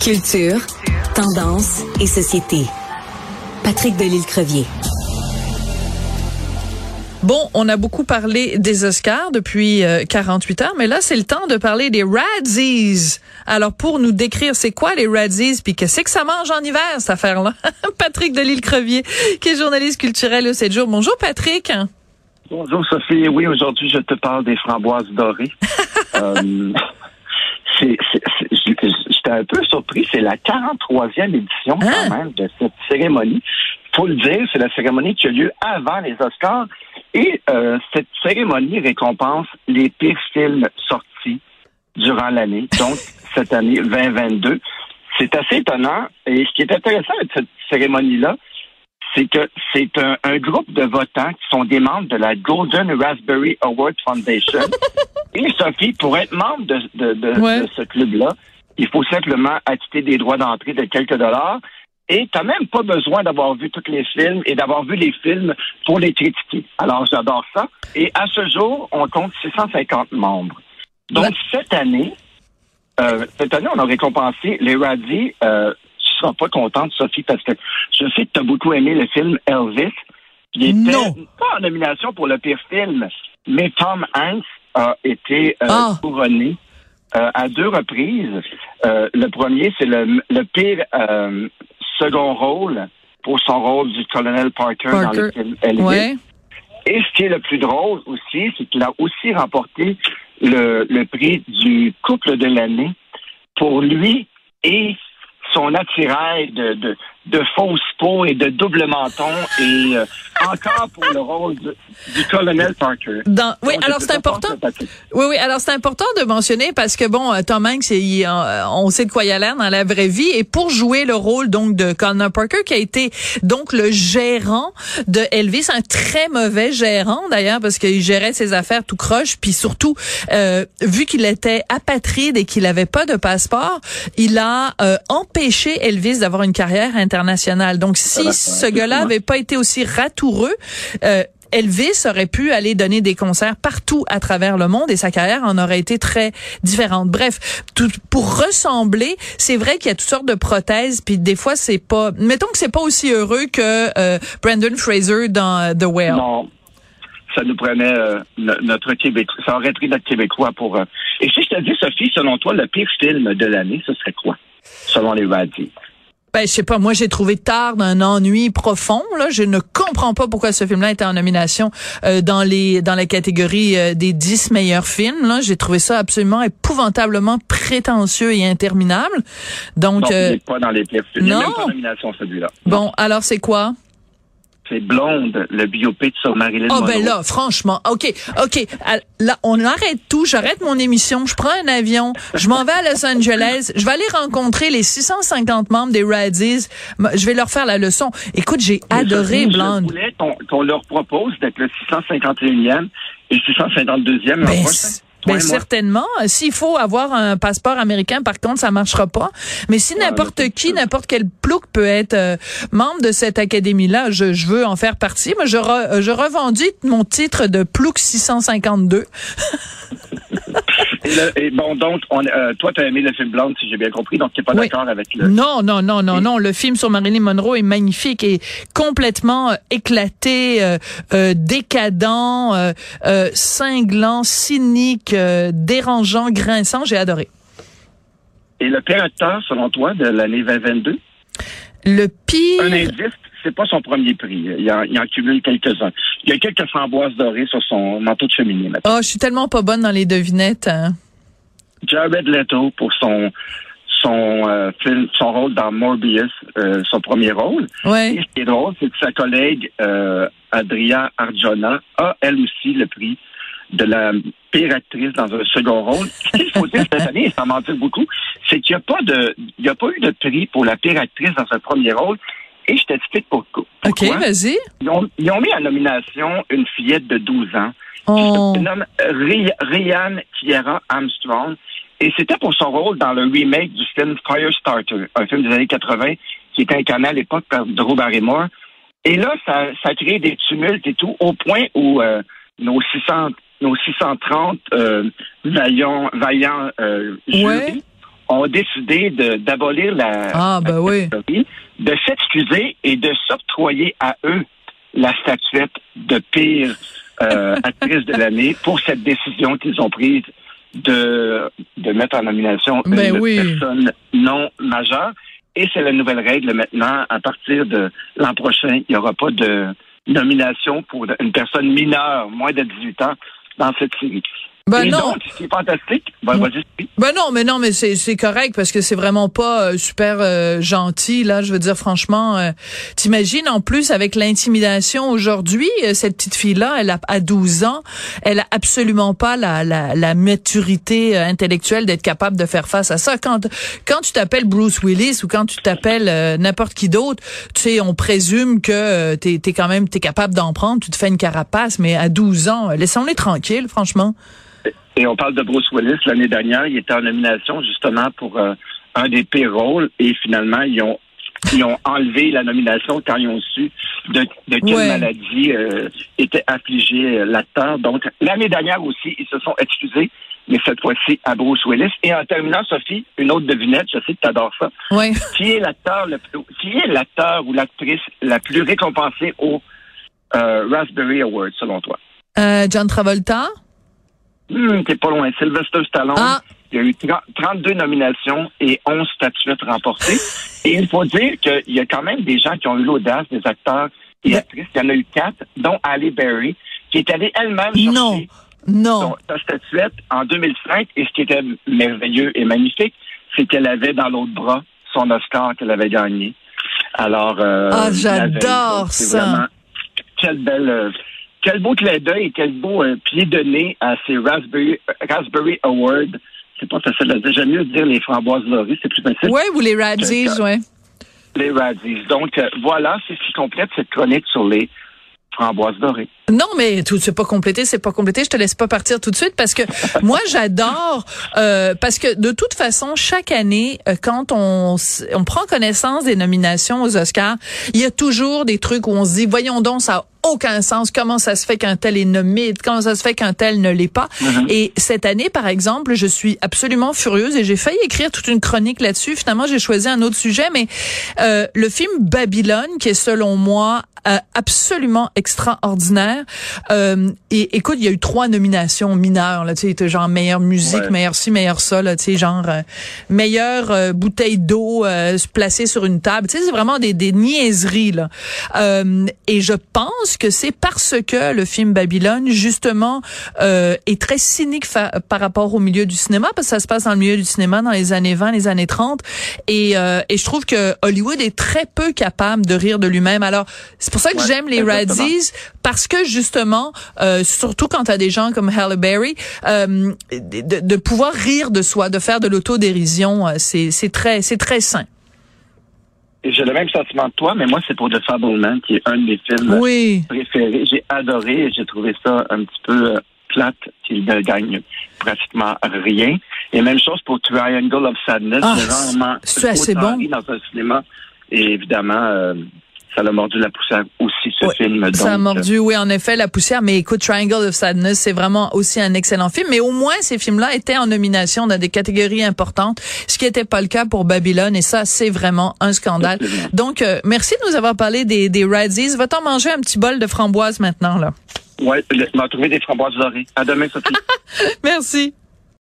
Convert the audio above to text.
Culture, tendance et société. Patrick Delisle-Crevier. Bon, on a beaucoup parlé des Oscars depuis 48 euh, heures, mais là, c'est le temps de parler des Radzies. Alors, pour nous décrire c'est quoi les Radzies, puis que c'est que ça mange en hiver, cette affaire-là, Patrick Delisle-Crevier, qui est journaliste culturel au 7 jours. Bonjour, Patrick. Bonjour, Sophie. Oui, aujourd'hui, je te parle des framboises dorées. euh, J'étais un peu surpris. C'est la 43e édition, quand hein? même, de cette cérémonie faut le dire, c'est la cérémonie qui a lieu avant les Oscars. Et euh, cette cérémonie récompense les pires films sortis durant l'année, donc cette année 2022. C'est assez étonnant. Et ce qui est intéressant avec cette cérémonie-là, c'est que c'est un, groupe de votants qui sont des membres de la Golden Raspberry Award Foundation. Et Sophie, pour être membre de, de ce club-là, il faut simplement acquitter des droits d'entrée de quelques dollars. Et tu même pas besoin d'avoir vu tous les films et d'avoir vu les films pour les critiquer. Alors, j'adore ça. Et à ce jour, on compte 650 membres. Donc, cette année, euh, cette année, on a récompensé les Radis. Euh, tu seras pas contente, Sophie, parce que je sais que tu as beaucoup aimé le film Elvis. Il était non. pas en nomination pour le pire film, mais Tom Hanks a été euh, ah. couronné euh, à deux reprises. Euh, le premier, c'est le, le pire second rôle pour son rôle du colonel Parker, dans le film Elvis. Et ce qui est le plus drôle aussi, c'est qu'il a aussi remporté le, le prix du couple de l'année pour lui et son attirail de, de, de fausse peau et de double menton et euh, encore pour le rôle du colonel Parker. Dans, oui, alors c'est important. Oui, oui, alors c'est important de mentionner parce que bon, euh, Tom Hanks, euh, on sait de quoi il a l'air dans la vraie vie et pour jouer le rôle donc de colonel Parker qui a été donc le gérant de Elvis, un très mauvais gérant d'ailleurs parce qu'il gérait ses affaires tout croche puis surtout euh, vu qu'il était apatride et qu'il avait pas de passeport, il a empêché Elvis d'avoir une carrière internationale donc, si ce gars-là avait pas été aussi ratoureux, euh, Elvis aurait pu aller donner des concerts partout à travers le monde et sa carrière en aurait été très différente. Bref, tout, pour ressembler, c'est vrai qu'il y a toutes sortes de prothèses, puis des fois c'est pas, mettons que c'est pas aussi heureux que euh, Brandon Fraser dans euh, The Whale. Non, ça nous prenait notre Québec, ça aurait pris notre Québécois pour. Et si je te dis, Sophie, selon toi, le pire film de l'année, ce serait quoi, selon les Radis? Ben, je sais pas, moi j'ai trouvé tard d'un ennui profond. Là, je ne comprends pas pourquoi ce film-là était en nomination euh, dans les dans la catégorie euh, des dix meilleurs films. Là, j'ai trouvé ça absolument épouvantablement prétentieux et interminable. Donc, non, euh, pas dans les. Non. Il même pas nomination celui-là. Bon, alors c'est quoi? C'est Blonde, le biopic sur Marilyn Monroe. Oh ben là, franchement, OK, OK. Là, on arrête tout, j'arrête mon émission, je prends un avion, je m'en vais à Los Angeles, je vais aller rencontrer les 650 membres des Radis, je vais leur faire la leçon. Écoute, j'ai adoré Blonde. Je voulais qu'on leur propose d'être le 651e et 652e. Ben, ben certainement. S'il faut avoir un passeport américain, par contre, ça marchera pas. Mais si n'importe qui, n'importe quel plouc peut être euh, membre de cette académie-là, je, je, veux en faire partie. Moi, je, re, je revendique mon titre de plouc 652. et, bon, donc, on, euh, toi, tu as aimé le film Blonde, si j'ai bien compris, donc tu n'es pas d'accord avec le... Non, non, non, non, non. Le film sur Marilyn Monroe est magnifique et complètement euh, éclaté, euh, décadent, cinglant, cynique, dérangeant, grinçant. J'ai adoré. Et le pire acteur, selon toi, de l'année 2022? Le pire... Un indice, c'est pas son premier prix. Il en, il en cumule quelques-uns. Il y a quelques framboises dorées sur son manteau de cheminée. Oh, je suis tellement pas bonne dans les devinettes. Hein. Jared Leto pour son son euh, film, son rôle dans Morbius, euh, son premier rôle. Ouais. Et ce qui est drôle, c'est que sa collègue euh, Adria Arjona a elle aussi le prix de la pire actrice dans un second rôle. Ce qu'il faut dire cette année, sans mentir beaucoup, c'est qu'il n'y a pas de, il n'y a pas eu de prix pour la pire actrice dans un premier rôle. Et je t'explique pourquoi. OK, vas-y. Ils ont, mis en nomination une fillette de 12 ans oh. qui se nomme Ryan Kiera Armstrong. Et c'était pour son rôle dans le remake du film Firestarter, un film des années 80 qui était incarné à l'époque par Drew Barrymore. Et là, ça, ça a créé des tumultes et tout, au point où euh, nos 600, nos 630 euh, vaillants, vaillants euh, jurys ont décidé d'abolir la, ah, ben oui. De s'excuser et de s'octroyer à eux la statuette de pire euh, actrice de l'année pour cette décision qu'ils ont prise de, de mettre en nomination ben une personne non majeure. Et c'est la nouvelle règle maintenant. À partir de l'an prochain, il n'y aura pas de nomination pour une personne mineure, moins de 18 ans, dans cette série. Ben non. c'est fantastique. Ben, ben, non, mais non, mais c'est c'est correct parce que c'est vraiment pas euh, super euh, gentil là. Je veux dire franchement, euh, t'imagines en plus avec l'intimidation aujourd'hui, cette petite fille là, elle a à 12 ans, elle a absolument pas la la, la maturité intellectuelle d'être capable de faire face à ça. Quand quand tu t'appelles Bruce Willis ou quand tu t'appelles n'importe qui d'autre, tu sais, on présume que t'es es quand même t'es capable d'en prendre, tu te fais une carapace, mais à 12 ans, laissons-les tranquilles, franchement. Et on parle de Bruce Willis l'année dernière. Il était en nomination justement pour euh, un des pires rôles et finalement ils ont ils ont enlevé la nomination quand ils ont su de, de quelle maladie euh, était affligé euh, l'acteur. Donc l'année dernière aussi, ils se sont excusés, mais cette fois-ci à Bruce Willis. Et en terminant, Sophie, une autre devinette, je sais que tu adores ça. Oui. Qui est l'acteur le plus, qui est l'acteur ou l'actrice la plus récompensée au Raspberry Award selon toi? John Travolta. Hum, t'es pas loin. Sylvester Stallone. Ah. Il y a eu 32 nominations et 11 statuettes remportées. Et il faut dire qu'il y a quand même des gens qui ont eu l'audace, des acteurs et actrices. Il y en a eu quatre, dont Ali Berry, qui est allée elle-même chercher non. sa statuette en 2005. Et ce qui était merveilleux et magnifique, c'est qu'elle avait dans l'autre bras son Oscar qu'elle avait gagné. Alors, euh, ah, j'adore ça. Vraiment, quelle belle, euh, quel beau clin d'œil et quel beau euh, pied de nez à ces Raspberry, Raspberry Awards. C'est pas facile à dire. J'aime mieux dire les framboises lauries, c'est plus facile. Oui, ou les Radzies, oui. Les Radzies. Donc, euh, voilà, c'est ce qui complète cette chronique sur les framboises dorées. Non, mais tout c'est pas complété, c'est pas complété. Je te laisse pas partir tout de suite parce que moi j'adore euh, parce que de toute façon chaque année euh, quand on on prend connaissance des nominations aux Oscars, il y a toujours des trucs où on se dit voyons donc ça a aucun sens. Comment ça se fait qu'un tel est nommé? Comment ça se fait qu'un tel ne l'est pas? Mm-hmm. Et cette année, par exemple, je suis absolument furieuse et j'ai failli écrire toute une chronique là-dessus. Finalement, j'ai choisi un autre sujet, mais euh, le film Babylone, qui est selon moi euh, absolument extraordinaire. Euh, et écoute, il y a eu trois nominations mineures là, tu sais, genre meilleure musique, meilleur ci, meilleur ça, là, tu sais, genre euh, meilleure euh, bouteille d'eau euh, placée sur une table. Tu sais, c'est vraiment des, des niaiseries là. et je pense que c'est parce que le film Babylone justement est très cynique par rapport au milieu du cinéma, parce que ça se passe dans le milieu du cinéma dans les années 20, les années 30, et, et je trouve que Hollywood est très peu capable de rire de lui-même. Alors c'est pour ça que j'aime les Radzies parce que justement, euh, surtout quand tu as des gens comme Halle Berry, euh, de, de, pouvoir rire de soi, de faire de l'autodérision, euh, c'est très c'est très sain. J'ai le même sentiment que toi, mais moi, c'est pour The Fableman, qui est un de mes films préférés. J'ai adoré et j'ai trouvé ça un petit peu plate qu'il ne gagne pratiquement rien. Et même chose pour Triangle of Sadness. Ah, c'est assez bon. dans un cinéma. Et évidemment, ça a mordu la poussière aussi, ce film. ça a mordu, oui, en effet, la poussière. Mais écoute, Triangle of Sadness, c'est vraiment aussi un excellent film. Mais au moins, ces films-là étaient en nomination dans des catégories importantes, ce qui n'était pas le cas pour Babylone. Et ça, c'est vraiment un scandale. Donc, euh, merci de nous avoir parlé des, des Radzies. Va-t'en manger un petit bol de framboises maintenant, là? Oui, on va trouver des framboises dorées. À demain, Sophie. merci.